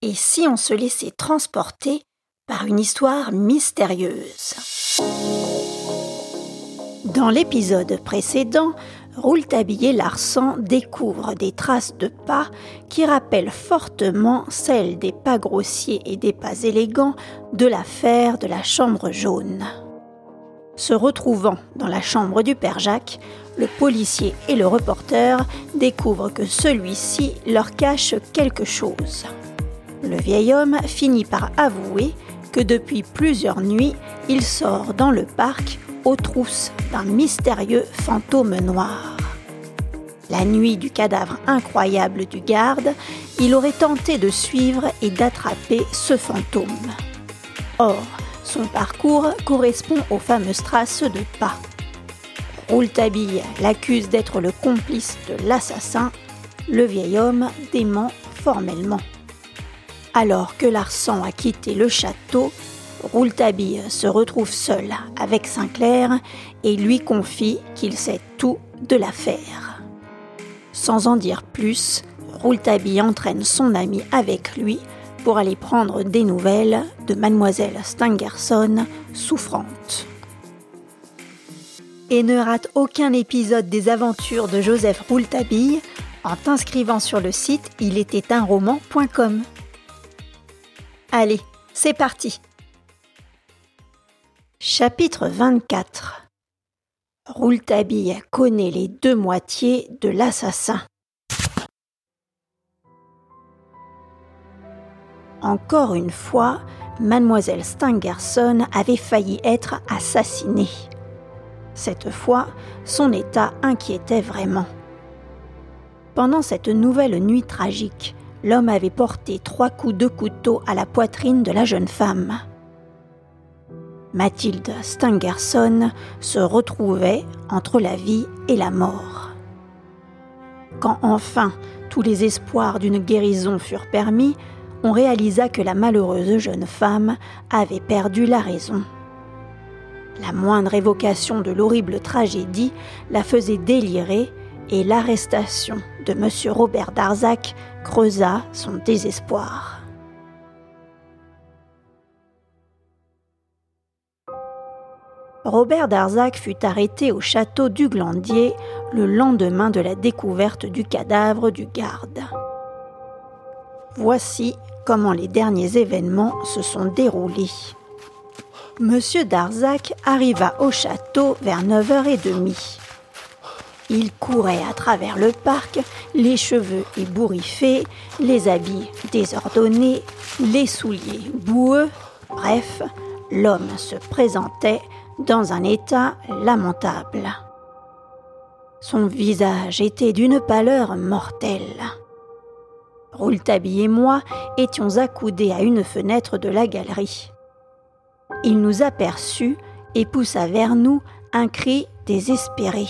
Et si on se laissait transporter par une histoire mystérieuse? Dans l'épisode précédent, Rouletabille et Larsan découvrent des traces de pas qui rappellent fortement celles des pas grossiers et des pas élégants de l'affaire de la chambre jaune. Se retrouvant dans la chambre du père Jacques, le policier et le reporter découvrent que celui-ci leur cache quelque chose. Le vieil homme finit par avouer que depuis plusieurs nuits, il sort dans le parc aux trousses d'un mystérieux fantôme noir. La nuit du cadavre incroyable du garde, il aurait tenté de suivre et d'attraper ce fantôme. Or, son parcours correspond aux fameuses traces de pas. Rouletabille l'accuse d'être le complice de l'assassin. Le vieil homme dément formellement. Alors que Larsan a quitté le château, Rouletabille se retrouve seul avec Sinclair et lui confie qu'il sait tout de l'affaire. Sans en dire plus, Rouletabille entraîne son ami avec lui pour aller prendre des nouvelles de mademoiselle Stangerson souffrante. Et ne rate aucun épisode des aventures de Joseph Rouletabille en t'inscrivant sur le site il. Allez, c'est parti. Chapitre 24 Rouletabille connaît les deux moitiés de l'assassin. Encore une fois, mademoiselle Stangerson avait failli être assassinée. Cette fois, son état inquiétait vraiment. Pendant cette nouvelle nuit tragique, l'homme avait porté trois coups de couteau à la poitrine de la jeune femme. Mathilde Stangerson se retrouvait entre la vie et la mort. Quand enfin tous les espoirs d'une guérison furent permis, on réalisa que la malheureuse jeune femme avait perdu la raison. La moindre évocation de l'horrible tragédie la faisait délirer et l'arrestation de M. Robert Darzac creusa son désespoir. Robert Darzac fut arrêté au château du Glandier le lendemain de la découverte du cadavre du garde. Voici comment les derniers événements se sont déroulés. Monsieur Darzac arriva au château vers 9h30. Il courait à travers le parc, les cheveux ébouriffés, les habits désordonnés, les souliers boueux. Bref, l'homme se présentait dans un état lamentable. Son visage était d'une pâleur mortelle. Rouletabille et moi étions accoudés à une fenêtre de la galerie. Il nous aperçut et poussa vers nous un cri désespéré.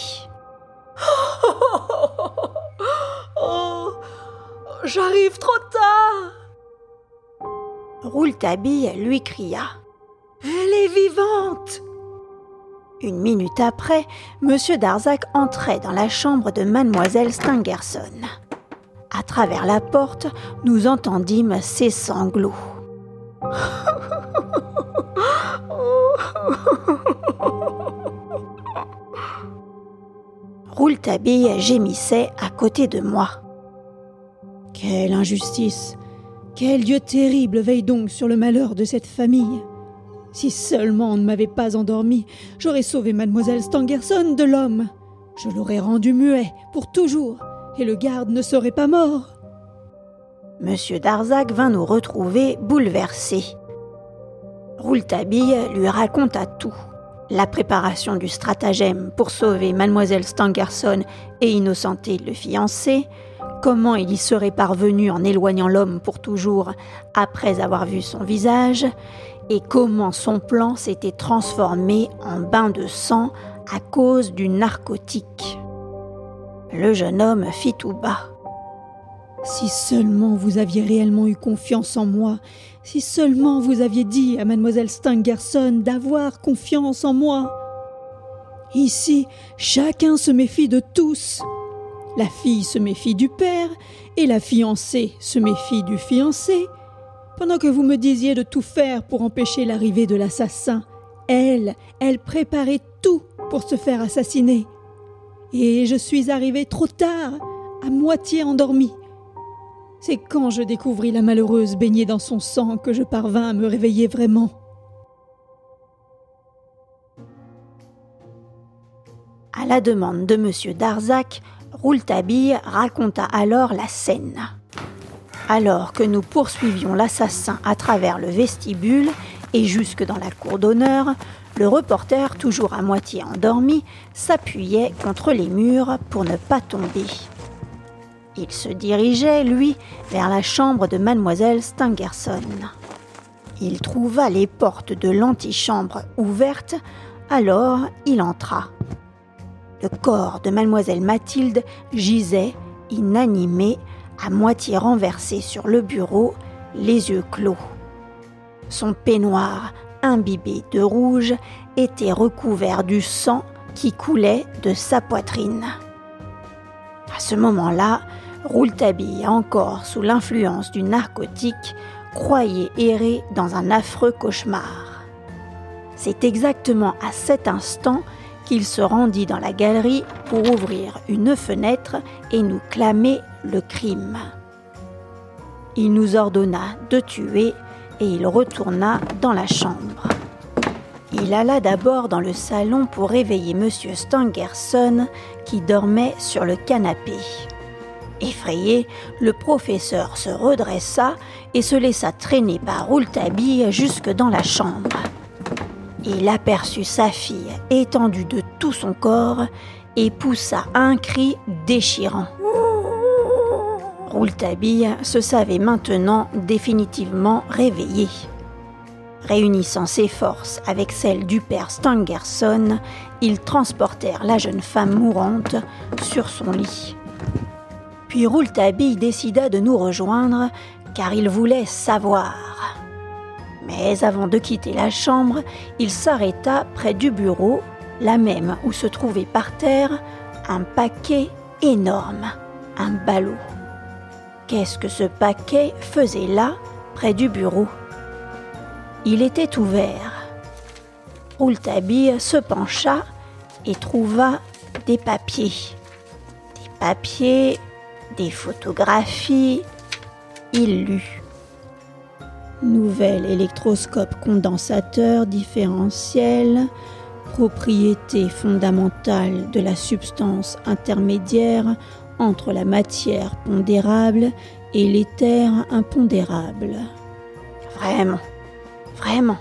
Oh, j'arrive trop tard. Rouletabille lui cria. Elle est vivante. Une minute après, M. Darzac entrait dans la chambre de mademoiselle Stangerson. À travers la porte, nous entendîmes ses sanglots. Rouletabille gémissait à côté de moi. Quelle injustice Quel Dieu terrible veille donc sur le malheur de cette famille Si seulement on ne m'avait pas endormi, j'aurais sauvé mademoiselle Stangerson de l'homme. Je l'aurais rendu muet pour toujours, et le garde ne serait pas mort. Monsieur Darzac vint nous retrouver bouleversés. Rouletabille lui raconta tout. La préparation du stratagème pour sauver mademoiselle Stangerson et innocenter le fiancé, comment il y serait parvenu en éloignant l'homme pour toujours après avoir vu son visage, et comment son plan s'était transformé en bain de sang à cause du narcotique. Le jeune homme fit tout bas. Si seulement vous aviez réellement eu confiance en moi, si seulement vous aviez dit à mademoiselle Stangerson d'avoir confiance en moi. Ici, chacun se méfie de tous. La fille se méfie du père, et la fiancée se méfie du fiancé, Pendant que vous me disiez de tout faire pour empêcher l'arrivée de l'assassin, elle, elle préparait tout pour se faire assassiner. Et je suis arrivée trop tard, à moitié endormie. C'est quand je découvris la malheureuse baignée dans son sang que je parvins à me réveiller vraiment. À la demande de M. Darzac, Rouletabille raconta alors la scène. Alors que nous poursuivions l'assassin à travers le vestibule et jusque dans la cour d'honneur, le reporter, toujours à moitié endormi, s'appuyait contre les murs pour ne pas tomber. Il se dirigeait, lui, vers la chambre de mademoiselle Stangerson. Il trouva les portes de l'antichambre ouvertes, alors il entra. Le corps de mademoiselle Mathilde gisait, inanimé, à moitié renversé sur le bureau, les yeux clos. Son peignoir, imbibé de rouge, était recouvert du sang qui coulait de sa poitrine. À ce moment-là, Rouletabille, encore sous l'influence du narcotique, croyait errer dans un affreux cauchemar. C'est exactement à cet instant qu'il se rendit dans la galerie pour ouvrir une fenêtre et nous clamer le crime. Il nous ordonna de tuer et il retourna dans la chambre. Il alla d'abord dans le salon pour réveiller M. Stangerson qui dormait sur le canapé. Effrayé, le professeur se redressa et se laissa traîner par Rouletabille jusque dans la chambre. Il aperçut sa fille étendue de tout son corps et poussa un cri déchirant. Rouletabille se savait maintenant définitivement réveillé. Réunissant ses forces avec celles du père Stangerson, ils transportèrent la jeune femme mourante sur son lit. Puis Rouletabille décida de nous rejoindre car il voulait savoir. Mais avant de quitter la chambre, il s'arrêta près du bureau, la même où se trouvait par terre un paquet énorme, un ballot. Qu'est-ce que ce paquet faisait là, près du bureau? Il était ouvert. Rouletabille se pencha et trouva des papiers. Des papiers, des photographies. Il lut. Nouvel électroscope condensateur différentiel, propriété fondamentale de la substance intermédiaire entre la matière pondérable et l'éther impondérable. Vraiment, vraiment,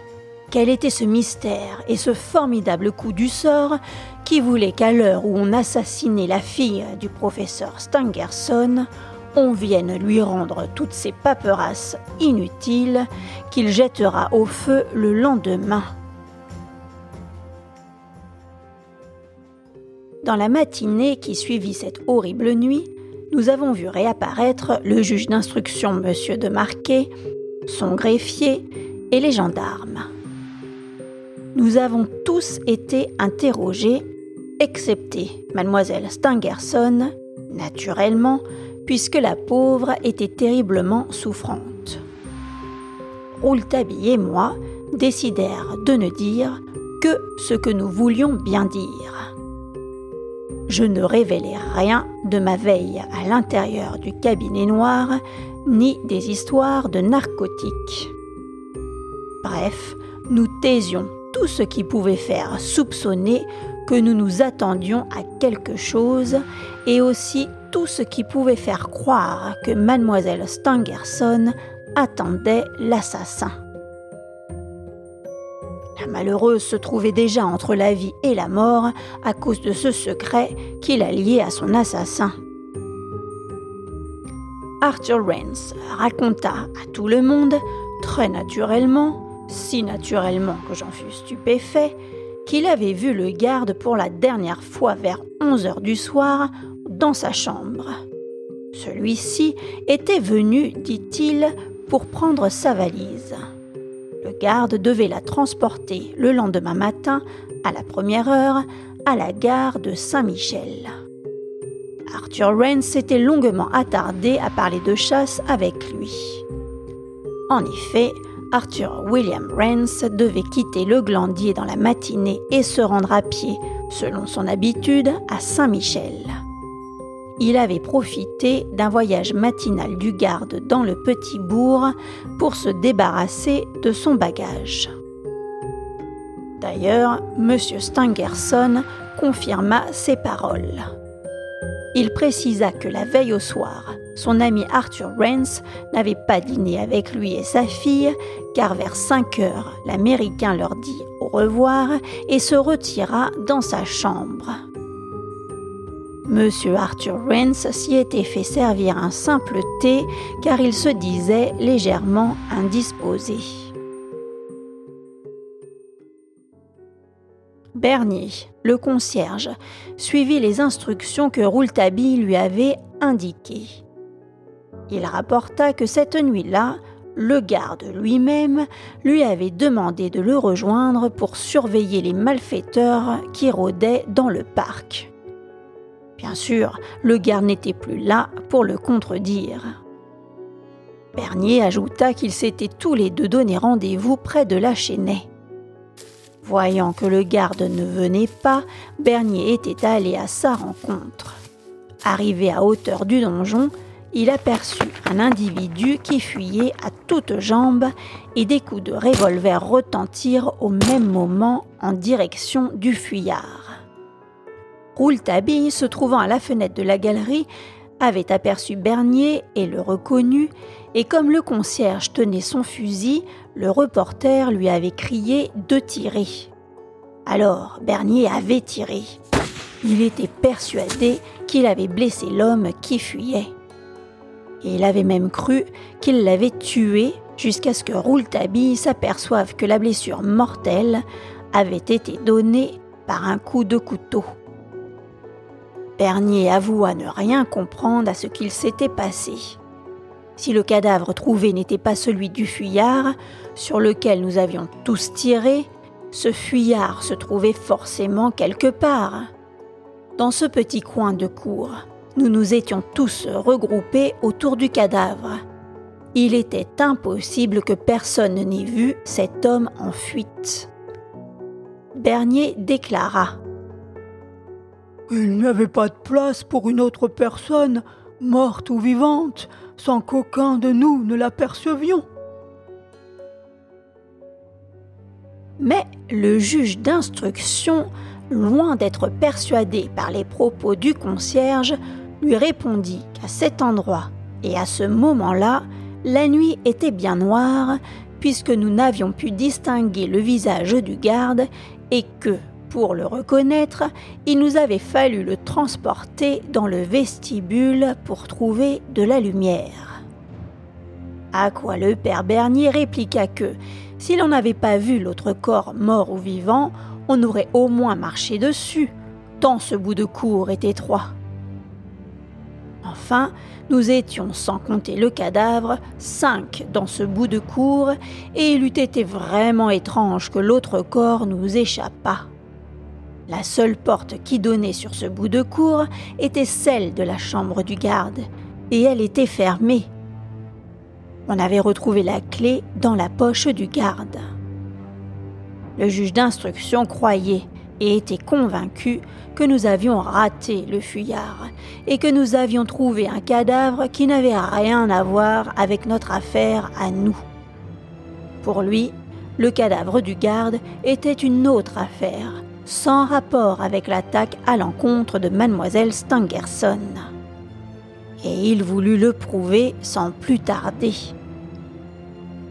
quel était ce mystère et ce formidable coup du sort qui voulait qu'à l'heure où on assassinait la fille du professeur Stangerson, on vienne lui rendre toutes ces paperasses inutiles qu'il jettera au feu le lendemain. Dans la matinée qui suivit cette horrible nuit, nous avons vu réapparaître le juge d'instruction Monsieur de Marquet, son greffier et les gendarmes. Nous avons tous été interrogés, excepté mademoiselle Stangerson, naturellement, puisque la pauvre était terriblement souffrante. Rouletabille et moi décidèrent de ne dire que ce que nous voulions bien dire je ne révélai rien de ma veille à l'intérieur du cabinet noir, ni des histoires de narcotiques. Bref, nous taisions tout ce qui pouvait faire soupçonner que nous nous attendions à quelque chose, et aussi tout ce qui pouvait faire croire que mademoiselle Stangerson attendait l'assassin. La malheureuse se trouvait déjà entre la vie et la mort à cause de ce secret qui la liait à son assassin. Arthur Rance raconta à tout le monde, très naturellement, si naturellement que j'en fus stupéfait, qu'il avait vu le garde pour la dernière fois vers 11 heures du soir dans sa chambre. Celui-ci était venu, dit-il, pour prendre sa valise. Le garde devait la transporter le lendemain matin, à la première heure, à la gare de Saint-Michel. Arthur Rains s'était longuement attardé à parler de chasse avec lui. En effet, Arthur William Rance devait quitter le Glandier dans la matinée et se rendre à pied, selon son habitude, à Saint-Michel. Il avait profité d'un voyage matinal du garde dans le petit bourg pour se débarrasser de son bagage. D'ailleurs, M. Stangerson confirma ses paroles. Il précisa que la veille au soir, son ami Arthur Rance n'avait pas dîné avec lui et sa fille, car vers 5 heures, l'Américain leur dit au revoir et se retira dans sa chambre. Monsieur Arthur Rance s'y était fait servir un simple thé car il se disait légèrement indisposé. Bernier, le concierge, suivit les instructions que Rouletabille lui avait indiquées. Il rapporta que cette nuit-là, le garde lui-même lui avait demandé de le rejoindre pour surveiller les malfaiteurs qui rôdaient dans le parc. Bien sûr, le garde n'était plus là pour le contredire. Bernier ajouta qu'ils s'étaient tous les deux donné rendez-vous près de la Chênaie. Voyant que le garde ne venait pas, Bernier était allé à sa rencontre. Arrivé à hauteur du donjon, il aperçut un individu qui fuyait à toutes jambes et des coups de revolver retentirent au même moment en direction du fuyard. Rouletabille, se trouvant à la fenêtre de la galerie, avait aperçu Bernier et le reconnut, et comme le concierge tenait son fusil, le reporter lui avait crié de tirer. Alors Bernier avait tiré. Il était persuadé qu'il avait blessé l'homme qui fuyait. Il avait même cru qu'il l'avait tué jusqu'à ce que Rouletabille s'aperçoive que la blessure mortelle avait été donnée par un coup de couteau. Bernier avoua ne rien comprendre à ce qu'il s'était passé. Si le cadavre trouvé n'était pas celui du fuyard, sur lequel nous avions tous tiré, ce fuyard se trouvait forcément quelque part. Dans ce petit coin de cour, nous nous étions tous regroupés autour du cadavre. Il était impossible que personne n'ait vu cet homme en fuite. Bernier déclara Il n'y avait pas de place pour une autre personne, morte ou vivante, sans qu'aucun de nous ne l'apercevions. Mais le juge d'instruction, loin d'être persuadé par les propos du concierge, lui répondit qu'à cet endroit et à ce moment-là, la nuit était bien noire, puisque nous n'avions pu distinguer le visage du garde et que, pour le reconnaître, il nous avait fallu le transporter dans le vestibule pour trouver de la lumière. À quoi le père Bernier répliqua que, si l'on n'avait pas vu l'autre corps mort ou vivant, on aurait au moins marché dessus, tant ce bout de cour est étroit. Enfin, nous étions, sans compter le cadavre, cinq dans ce bout de cour, et il eût été vraiment étrange que l'autre corps nous échappât. La seule porte qui donnait sur ce bout de cour était celle de la chambre du garde, et elle était fermée. On avait retrouvé la clé dans la poche du garde. Le juge d'instruction croyait et était convaincu que nous avions raté le fuyard et que nous avions trouvé un cadavre qui n'avait rien à voir avec notre affaire à nous. Pour lui, le cadavre du garde était une autre affaire sans rapport avec l'attaque à l'encontre de mademoiselle Stangerson. Et il voulut le prouver sans plus tarder.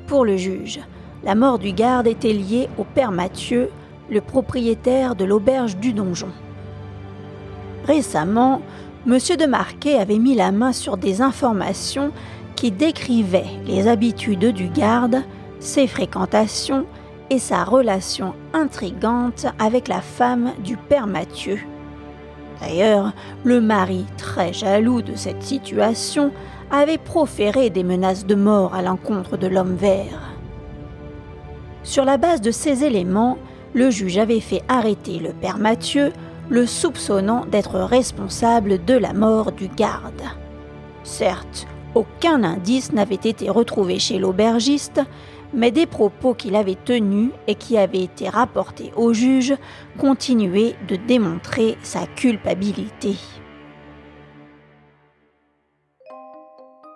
Pour le juge, la mort du garde était liée au père Mathieu, le propriétaire de l'auberge du donjon. Récemment, M. de Marquet avait mis la main sur des informations qui décrivaient les habitudes du garde, ses fréquentations et sa relation intrigante avec la femme du père Mathieu. D'ailleurs, le mari, très jaloux de cette situation, avait proféré des menaces de mort à l'encontre de l'homme vert. Sur la base de ces éléments, le juge avait fait arrêter le père Mathieu, le soupçonnant d'être responsable de la mort du garde. Certes, Aucun indice n'avait été retrouvé chez l'aubergiste, mais des propos qu'il avait tenus et qui avaient été rapportés au juge continuaient de démontrer sa culpabilité.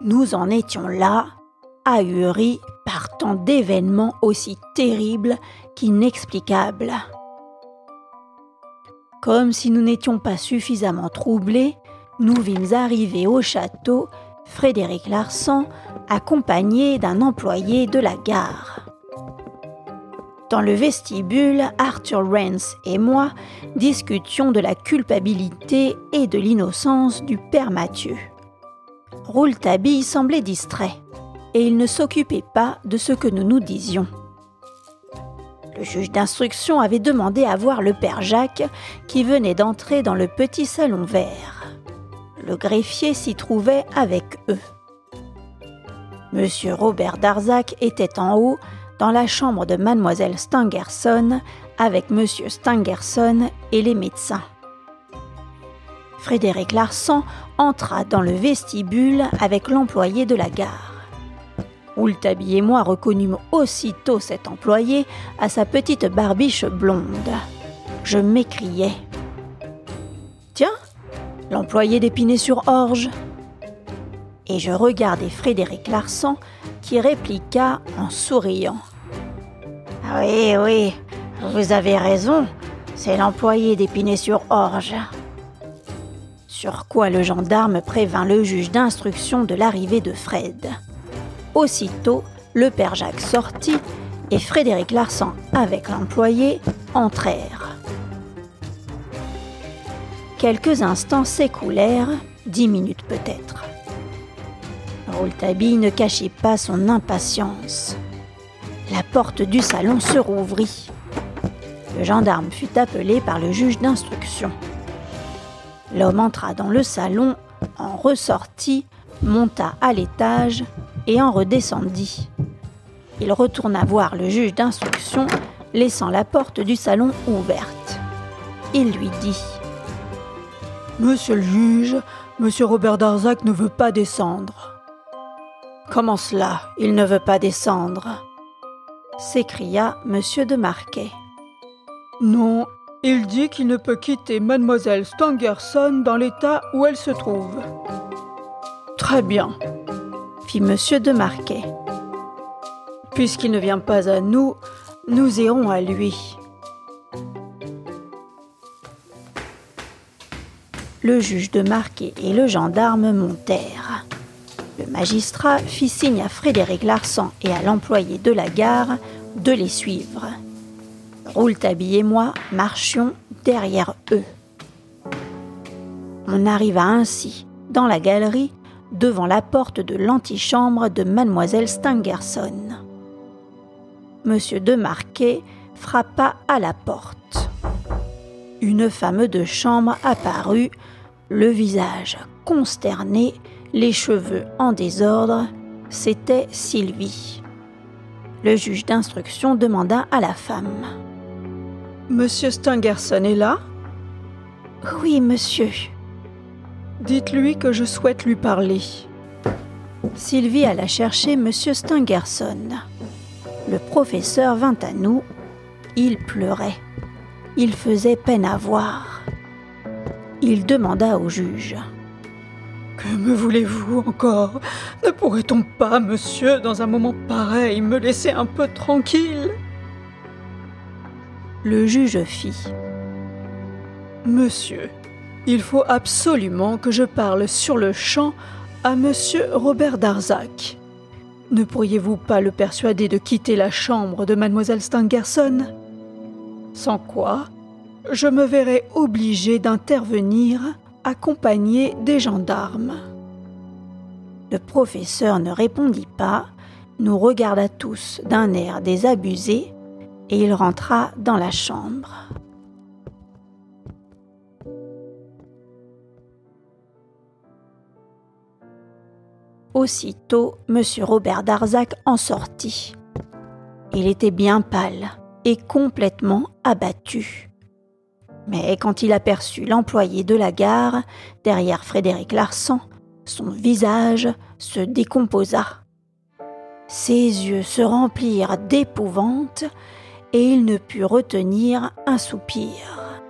Nous en étions là, ahuris par tant d'événements aussi terribles qu'inexplicables. Comme si nous n'étions pas suffisamment troublés, nous vîmes arriver au château Frédéric Larsan, accompagné d'un employé de la gare. Dans le vestibule, Arthur Rance et moi discutions de la culpabilité et de l'innocence du père Mathieu. Rouletabille semblait distrait, et il ne s'occupait pas de ce que nous nous disions. Le juge d'instruction avait demandé à voir le père Jacques qui venait d'entrer dans le petit salon vert. Le greffier s'y trouvait avec eux. Monsieur Robert Darzac était en haut dans la chambre de mademoiselle Stangerson avec monsieur Stangerson et les médecins. Frédéric Larsan entra dans le vestibule avec l'employé de la gare. Rouletabille et moi reconnûmes aussitôt cet employé à sa petite barbiche blonde. Je m'écriai. Tiens, l'employé d'Épinay-sur-Orge Et je regardai Frédéric Larsan qui répliqua en souriant. Oui, oui, vous avez raison, c'est l'employé d'Épinay-sur-Orge. Sur quoi le gendarme prévint le juge d'instruction de l'arrivée de Fred. Aussitôt, le père Jacques sortit et Frédéric Larsan avec l'employé entrèrent. Quelques instants s'écoulèrent, dix minutes peut-être. Rouletabille ne cachait pas son impatience. La porte du salon se rouvrit. Le gendarme fut appelé par le juge d'instruction. L'homme entra dans le salon, en ressortit, monta à l'étage et en redescendit. Il retourna voir le juge d'instruction, laissant la porte du salon ouverte. Il lui dit Monsieur le juge, monsieur Robert Darzac ne veut pas descendre. Comment cela, il ne veut pas descendre? s'écria monsieur de Marquet. Non, il dit qu'il ne peut quitter mademoiselle Stangerson dans l'état où elle se trouve. Très bien, fit monsieur de Marquet. Puisqu'il ne vient pas à nous, nous irons à lui. Le juge de Marquet et le gendarme montèrent. Le magistrat fit signe à Frédéric Larsan et à l'employé de la gare de les suivre. Rouletabille et moi marchions derrière eux. On arriva ainsi dans la galerie devant la porte de l'antichambre de mademoiselle Stangerson. Monsieur de Marquet frappa à la porte. Une femme de chambre apparut, le visage consterné, les cheveux en désordre. C'était Sylvie. Le juge d'instruction demanda à la femme. Monsieur Stangerson est là? Oui, monsieur. Dites-lui que je souhaite lui parler. Sylvie alla chercher monsieur Stangerson. Le professeur vint à nous. Il pleurait. Il faisait peine à voir. Il demanda au juge. Que me voulez-vous encore? Ne pourrait-on pas, monsieur, dans un moment pareil, me laisser un peu tranquille? Le juge fit. Monsieur, il faut absolument que je parle sur le champ à monsieur Robert Darzac. Ne pourriez-vous pas le persuader de quitter la chambre de mademoiselle Stangerson? Sans quoi, je me verrai obligé d'intervenir accompagné des gendarmes. Le professeur ne répondit pas, nous regarda tous d'un air désabusé et il rentra dans la chambre. Aussitôt, M. Robert Darzac en sortit. Il était bien pâle et complètement abattu. Mais quand il aperçut l'employé de la gare, derrière Frédéric Larsan, son visage se décomposa. Ses yeux se remplirent d'épouvante et il ne put retenir un soupir.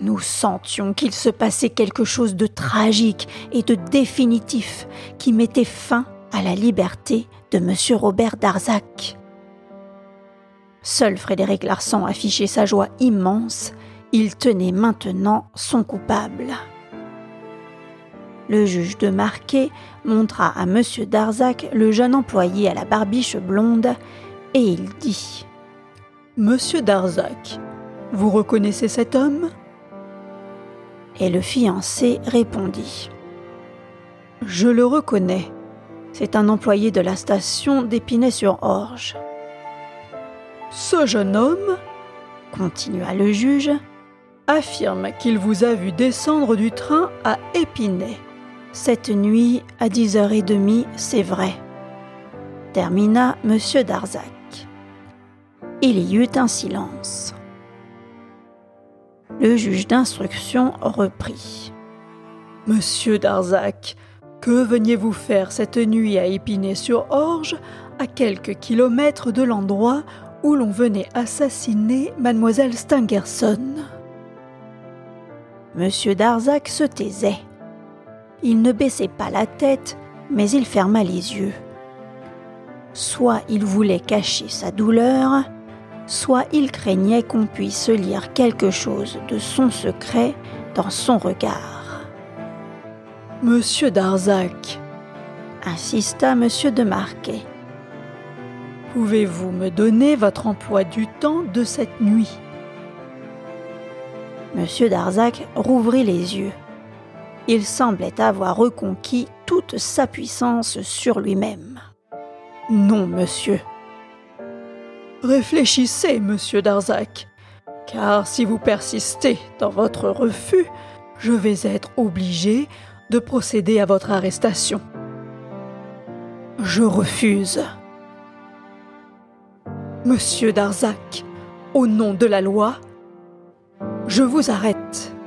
Nous sentions qu'il se passait quelque chose de tragique et de définitif qui mettait fin à la liberté de M. Robert Darzac. Seul Frédéric Larsan affichait sa joie immense, il tenait maintenant son coupable. Le juge de Marquet montra à M. Darzac le jeune employé à la barbiche blonde et il dit Monsieur Darzac, vous reconnaissez cet homme? Et le fiancé répondit Je le reconnais. C'est un employé de la station d'Épinay-sur-Orge. Ce jeune homme, continua le juge, affirme qu'il vous a vu descendre du train à Épinay. Cette nuit, à 10h30, c'est vrai. Termina M. Darzac. Il y eut un silence. Le juge d'instruction reprit. Monsieur Darzac, que veniez-vous faire cette nuit à Épinay-sur-Orge, à quelques kilomètres de l'endroit où l'on venait assassiner mademoiselle Stangerson? Monsieur Darzac se taisait. Il ne baissait pas la tête, mais il ferma les yeux. Soit il voulait cacher sa douleur, soit il craignait qu'on puisse lire quelque chose de son secret dans son regard. Monsieur Darzac, insista Monsieur de Marquet. Pouvez-vous me donner votre emploi du temps de cette nuit? Monsieur Darzac rouvrit les yeux. Il semblait avoir reconquis toute sa puissance sur lui-même. Non, monsieur. Réfléchissez, monsieur Darzac, car si vous persistez dans votre refus, je vais être obligé de procéder à votre arrestation. Je refuse. Monsieur Darzac, au nom de la loi, je vous arrête.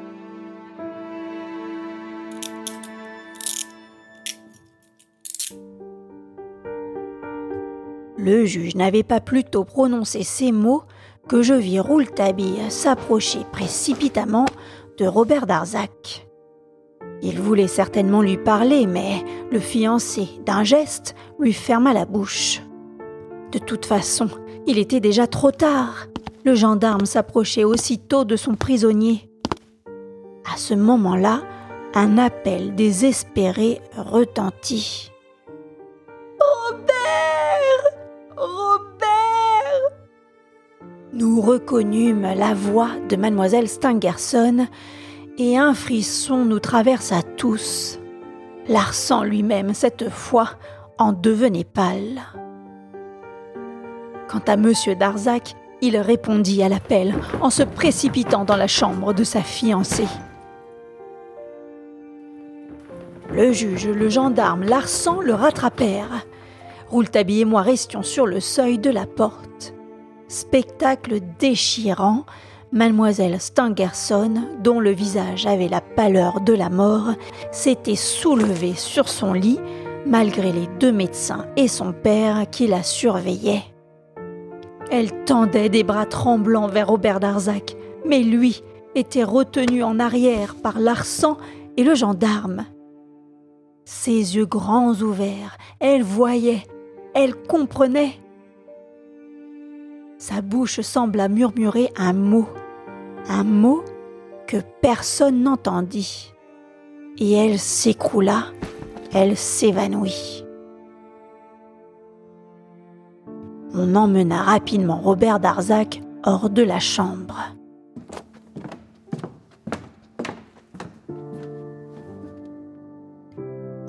Le juge n'avait pas plutôt prononcé ces mots que je vis Rouletabille s'approcher précipitamment de Robert Darzac. Il voulait certainement lui parler, mais le fiancé, d'un geste, lui ferma la bouche. De toute façon, il était déjà trop tard. Le gendarme s'approchait aussitôt de son prisonnier. À ce moment-là, un appel désespéré retentit. Nous reconnûmes la voix de mademoiselle Stangerson et un frisson nous traversa tous. Larsan lui-même, cette fois, en devenait pâle. Quant à M. Darzac, il répondit à l'appel en se précipitant dans la chambre de sa fiancée. Le juge, le gendarme, Larsan le rattrapèrent. Rouletabille et moi restions sur le seuil de la porte. Spectacle déchirant, mademoiselle Stangerson, dont le visage avait la pâleur de la mort, s'était soulevée sur son lit, malgré les deux médecins et son père qui la surveillaient. Elle tendait des bras tremblants vers Robert Darzac, mais lui était retenu en arrière par Larsan et le gendarme. Ses yeux grands ouverts, elle voyait, elle comprenait. Sa bouche sembla murmurer un mot, un mot que personne n'entendit. Et elle s'écroula, elle s'évanouit. On emmena rapidement Robert Darzac hors de la chambre.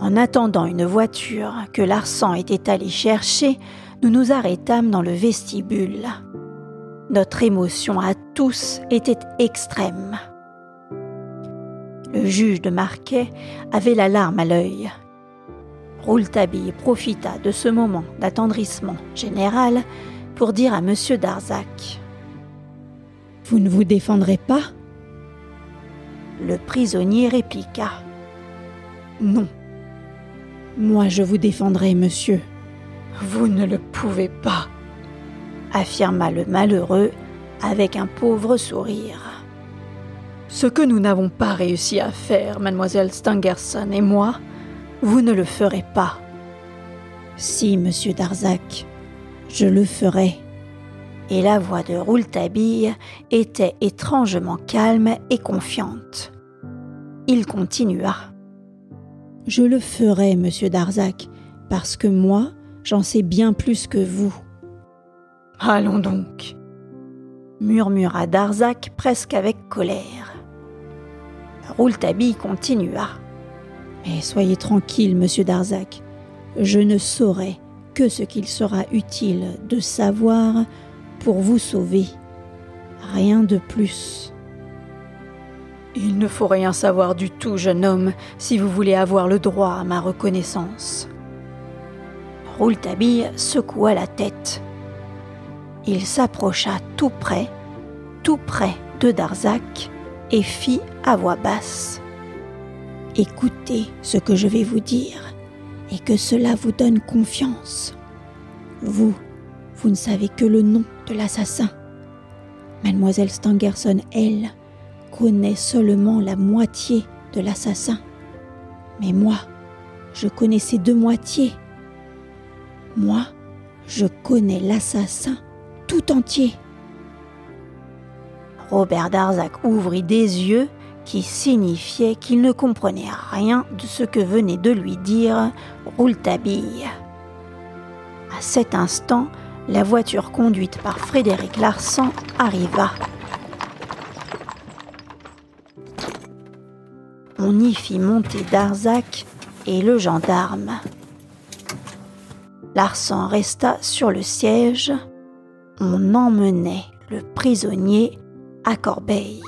En attendant une voiture que Larsan était allé chercher, nous nous arrêtâmes dans le vestibule. Notre émotion à tous était extrême. Le juge de Marquet avait la larme à l'œil. Rouletabille profita de ce moment d'attendrissement général pour dire à M. Darzac Vous ne vous défendrez pas? Le prisonnier répliqua Non. Moi, je vous défendrai, monsieur. Vous ne le pouvez pas, affirma le malheureux avec un pauvre sourire. Ce que nous n'avons pas réussi à faire, mademoiselle Stangerson et moi, vous ne le ferez pas. Si, monsieur Darzac, je le ferai. Et la voix de Rouletabille était étrangement calme et confiante. Il continua. Je le ferai, monsieur Darzac, parce que moi, j'en sais bien plus que vous. Allons donc, murmura Darzac presque avec colère. Rouletabille continua. Mais soyez tranquille, monsieur Darzac. Je ne saurai que ce qu'il sera utile de savoir pour vous sauver. Rien de plus. Il ne faut rien savoir du tout, jeune homme, si vous voulez avoir le droit à ma reconnaissance. Rouletabille secoua la tête. Il s'approcha tout près, tout près de Darzac, et fit à voix basse. Écoutez ce que je vais vous dire, et que cela vous donne confiance. Vous, vous ne savez que le nom de l'assassin. Mademoiselle Stangerson, elle, connaît seulement la moitié de l'assassin. Mais moi, je connais ces deux moitiés. Moi, je connais l'assassin tout entier. Robert Darzac ouvrit des yeux qui signifiaient qu'il ne comprenait rien de ce que venait de lui dire Rouletabille. À cet instant, la voiture conduite par Frédéric Larsan arriva. On y fit monter Darzac et le gendarme. Larsan resta sur le siège. On emmenait le prisonnier à Corbeil.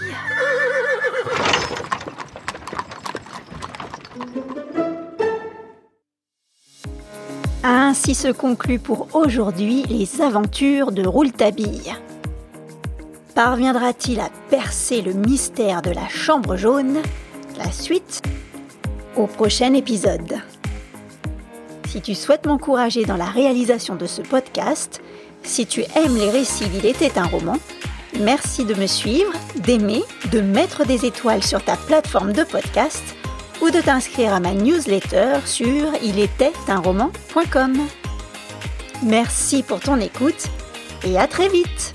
Ainsi se conclut pour aujourd'hui les aventures de Rouletabille. Parviendra-t-il à percer le mystère de la chambre jaune? La suite au prochain épisode. Si tu souhaites m'encourager dans la réalisation de ce podcast, si tu aimes les récits d'Il était un roman, merci de me suivre, d'aimer, de mettre des étoiles sur ta plateforme de podcast ou de t'inscrire à ma newsletter sur ilétaitunroman.com. Merci pour ton écoute et à très vite